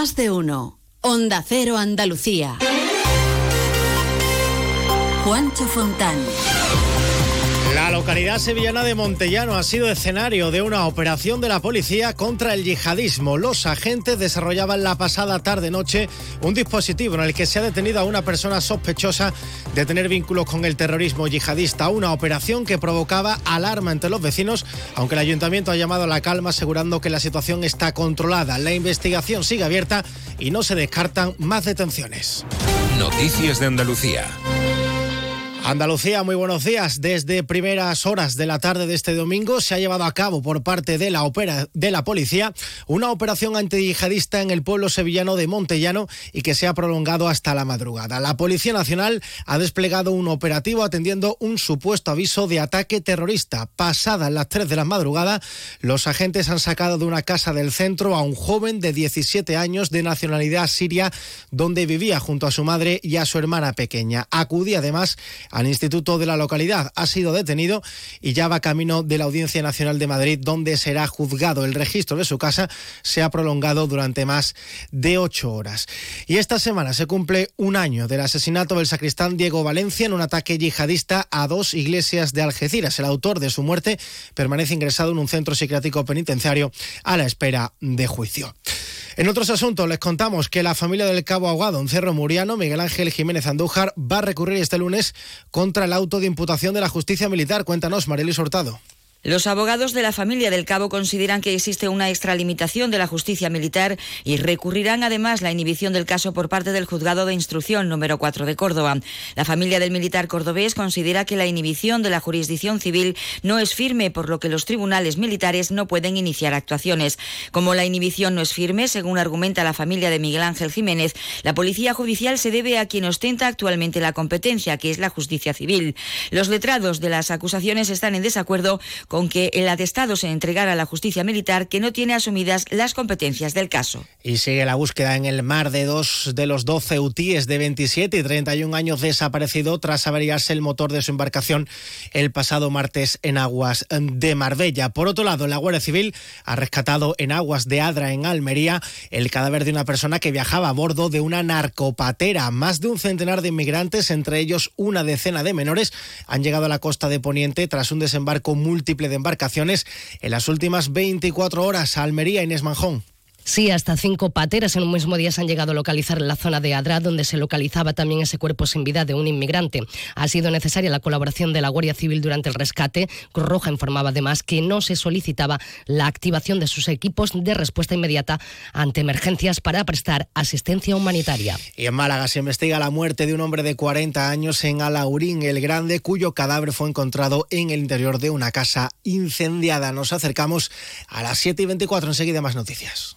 Más de uno. Onda Cero Andalucía. Juancho Fontán. La localidad sevillana de Montellano ha sido escenario de una operación de la policía contra el yihadismo. Los agentes desarrollaban la pasada tarde-noche un dispositivo en el que se ha detenido a una persona sospechosa de tener vínculos con el terrorismo yihadista. Una operación que provocaba alarma entre los vecinos, aunque el ayuntamiento ha llamado a la calma asegurando que la situación está controlada. La investigación sigue abierta y no se descartan más detenciones. Noticias de Andalucía. Andalucía, muy buenos días. Desde primeras horas de la tarde de este domingo se ha llevado a cabo por parte de la, opera, de la policía una operación antiyihadista en el pueblo sevillano de Montellano y que se ha prolongado hasta la madrugada. La Policía Nacional ha desplegado un operativo atendiendo un supuesto aviso de ataque terrorista. Pasadas las 3 de la madrugada, los agentes han sacado de una casa del centro a un joven de 17 años de nacionalidad siria donde vivía junto a su madre y a su hermana pequeña. Acudía además al instituto de la localidad. Ha sido detenido y ya va camino de la Audiencia Nacional de Madrid, donde será juzgado. El registro de su casa se ha prolongado durante más de ocho horas. Y esta semana se cumple un año del asesinato del sacristán Diego Valencia en un ataque yihadista a dos iglesias de Algeciras. El autor de su muerte permanece ingresado en un centro psiquiátrico penitenciario a la espera de juicio. En otros asuntos les contamos que la familia del cabo ahogado en Cerro Muriano, Miguel Ángel Jiménez Andújar, va a recurrir este lunes contra el auto de imputación de la justicia militar. Cuéntanos, Marelis Hurtado. Los abogados de la familia del cabo consideran que existe una extralimitación de la justicia militar y recurrirán además la inhibición del caso por parte del juzgado de instrucción número 4 de Córdoba. La familia del militar cordobés considera que la inhibición de la jurisdicción civil no es firme, por lo que los tribunales militares no pueden iniciar actuaciones. Como la inhibición no es firme, según argumenta la familia de Miguel Ángel Jiménez, la policía judicial se debe a quien ostenta actualmente la competencia, que es la justicia civil. Los letrados de las acusaciones están en desacuerdo con que el atestado se entregara a la justicia militar que no tiene asumidas las competencias del caso. Y sigue la búsqueda en el mar de dos de los 12 UTIs de 27 y 31 años desaparecido tras averiarse el motor de su embarcación el pasado martes en aguas de Marbella. Por otro lado, la Guardia Civil ha rescatado en aguas de Adra, en Almería, el cadáver de una persona que viajaba a bordo de una narcopatera. Más de un centenar de inmigrantes, entre ellos una decena de menores, han llegado a la costa de Poniente tras un desembarco múltiple de embarcaciones en las últimas 24 horas. Almería, Inés Manjón. Sí, hasta cinco pateras en un mismo día se han llegado a localizar en la zona de Adra, donde se localizaba también ese cuerpo sin vida de un inmigrante. Ha sido necesaria la colaboración de la Guardia Civil durante el rescate. Cruz Roja informaba además que no se solicitaba la activación de sus equipos de respuesta inmediata ante emergencias para prestar asistencia humanitaria. Y en Málaga se investiga la muerte de un hombre de 40 años en Alaurín el Grande, cuyo cadáver fue encontrado en el interior de una casa incendiada. Nos acercamos a las 7 y 24. Enseguida más noticias.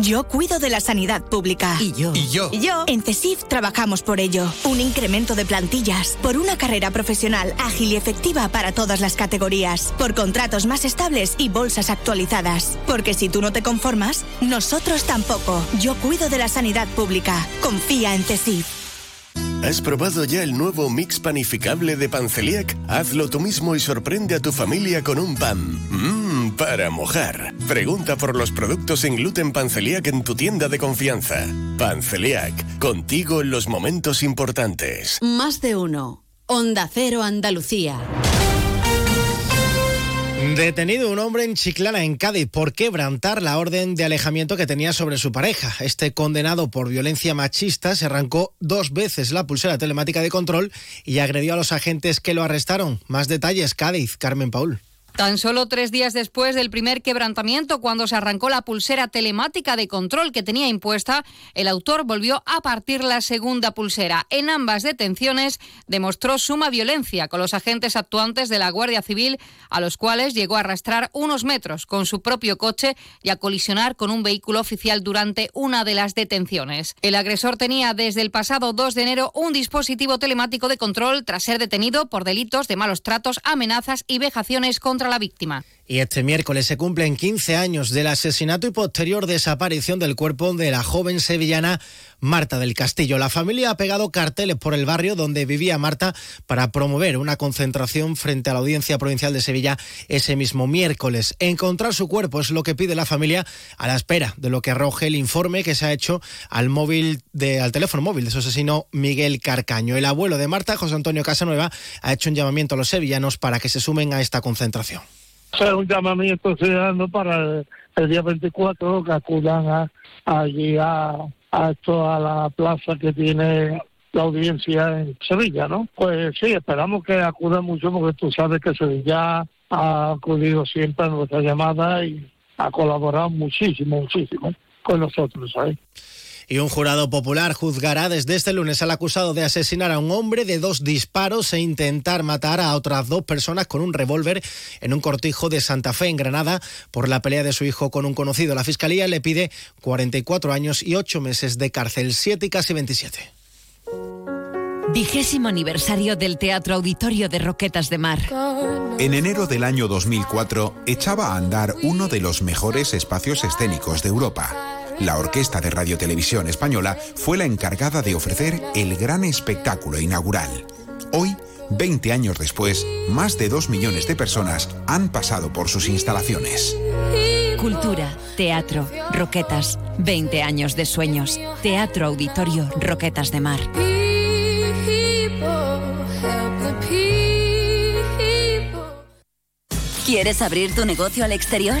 Yo cuido de la sanidad pública. Y yo. Y yo. Y yo. En CESIF trabajamos por ello. Un incremento de plantillas. Por una carrera profesional ágil y efectiva para todas las categorías. Por contratos más estables y bolsas actualizadas. Porque si tú no te conformas, nosotros tampoco. Yo cuido de la sanidad pública. Confía en CESIF. ¿Has probado ya el nuevo mix panificable de Panceliac? Hazlo tú mismo y sorprende a tu familia con un pan. Para mojar. Pregunta por los productos sin gluten Panceliac en tu tienda de confianza. Panceliac, contigo en los momentos importantes. Más de uno. Onda Cero Andalucía. Detenido un hombre en Chiclana, en Cádiz, por quebrantar la orden de alejamiento que tenía sobre su pareja. Este condenado por violencia machista se arrancó dos veces la pulsera telemática de control y agredió a los agentes que lo arrestaron. Más detalles, Cádiz, Carmen Paul. Tan solo tres días después del primer quebrantamiento, cuando se arrancó la pulsera telemática de control que tenía impuesta, el autor volvió a partir la segunda pulsera. En ambas detenciones demostró suma violencia con los agentes actuantes de la Guardia Civil, a los cuales llegó a arrastrar unos metros con su propio coche y a colisionar con un vehículo oficial durante una de las detenciones. El agresor tenía desde el pasado 2 de enero un dispositivo telemático de control tras ser detenido por delitos de malos tratos, amenazas y vejaciones contra la víctima. Y este miércoles se cumplen 15 años del asesinato y posterior desaparición del cuerpo de la joven sevillana Marta del Castillo. La familia ha pegado carteles por el barrio donde vivía Marta para promover una concentración frente a la Audiencia Provincial de Sevilla ese mismo miércoles. Encontrar su cuerpo es lo que pide la familia a la espera de lo que arroje el informe que se ha hecho al móvil al teléfono móvil de su asesino Miguel Carcaño. El abuelo de Marta, José Antonio Casanueva, ha hecho un llamamiento a los sevillanos para que se sumen a esta concentración. Es un llamamiento ciudadano para el, día 24 que acudan a, allí a, a, esto, a la plaza que tiene la audiencia en Sevilla, ¿no? Pues sí, esperamos que acudan mucho porque tú sabes que Sevilla ha acudido siempre a nuestra llamada y ha colaborado muchísimo, muchísimo con nosotros, ¿sabes? Y un jurado popular juzgará desde este lunes al acusado de asesinar a un hombre de dos disparos e intentar matar a otras dos personas con un revólver en un cortijo de Santa Fe, en Granada, por la pelea de su hijo con un conocido. La fiscalía le pide 44 años y 8 meses de cárcel, 7 y casi 27. Vigésimo aniversario del Teatro Auditorio de Roquetas de Mar. En enero del año 2004 echaba a andar uno de los mejores espacios escénicos de Europa la Orquesta de Radio Televisión Española fue la encargada de ofrecer el gran espectáculo inaugural. Hoy, 20 años después, más de 2 millones de personas han pasado por sus instalaciones. Cultura, teatro, roquetas, 20 años de sueños. Teatro Auditorio Roquetas de Mar. ¿Quieres abrir tu negocio al exterior?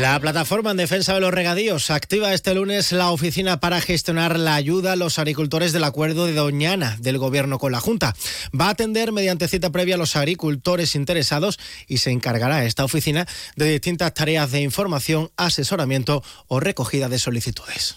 La plataforma en defensa de los regadíos activa este lunes la oficina para gestionar la ayuda a los agricultores del acuerdo de Doñana del Gobierno con la Junta. Va a atender mediante cita previa a los agricultores interesados y se encargará esta oficina de distintas tareas de información, asesoramiento o recogida de solicitudes.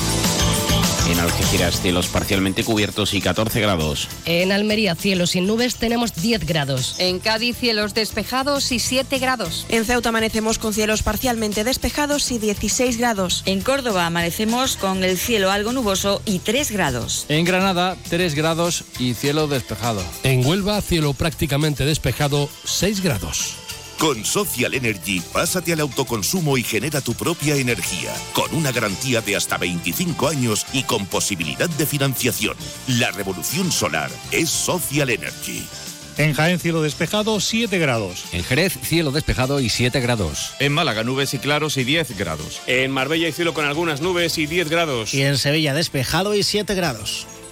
En Algeciras, cielos parcialmente cubiertos y 14 grados. En Almería, cielos sin nubes, tenemos 10 grados. En Cádiz, cielos despejados y 7 grados. En Ceuta amanecemos con cielos parcialmente despejados y 16 grados. En Córdoba amanecemos con el cielo algo nuboso y 3 grados. En Granada, 3 grados y cielo despejado. En Huelva, cielo prácticamente despejado, 6 grados. Con Social Energy, pásate al autoconsumo y genera tu propia energía, con una garantía de hasta 25 años y con posibilidad de financiación. La revolución solar es Social Energy. En Jaén, cielo despejado, 7 grados. En Jerez, cielo despejado y 7 grados. En Málaga, nubes y claros y 10 grados. En Marbella, hay cielo con algunas nubes y 10 grados. Y en Sevilla, despejado y 7 grados.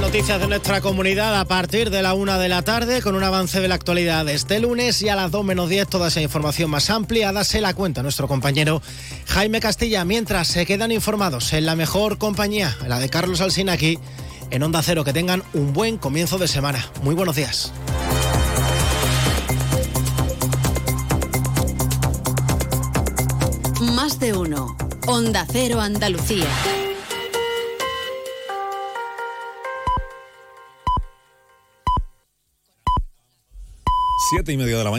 Noticias de nuestra comunidad a partir de la una de la tarde con un avance de la actualidad este lunes y a las 2 menos 10 toda esa información más ampliada se la cuenta nuestro compañero Jaime Castilla mientras se quedan informados en la mejor compañía, la de Carlos Alsina aquí en Onda Cero. Que tengan un buen comienzo de semana. Muy buenos días. Más de uno. Onda Cero Andalucía. Siete y media de la mañana.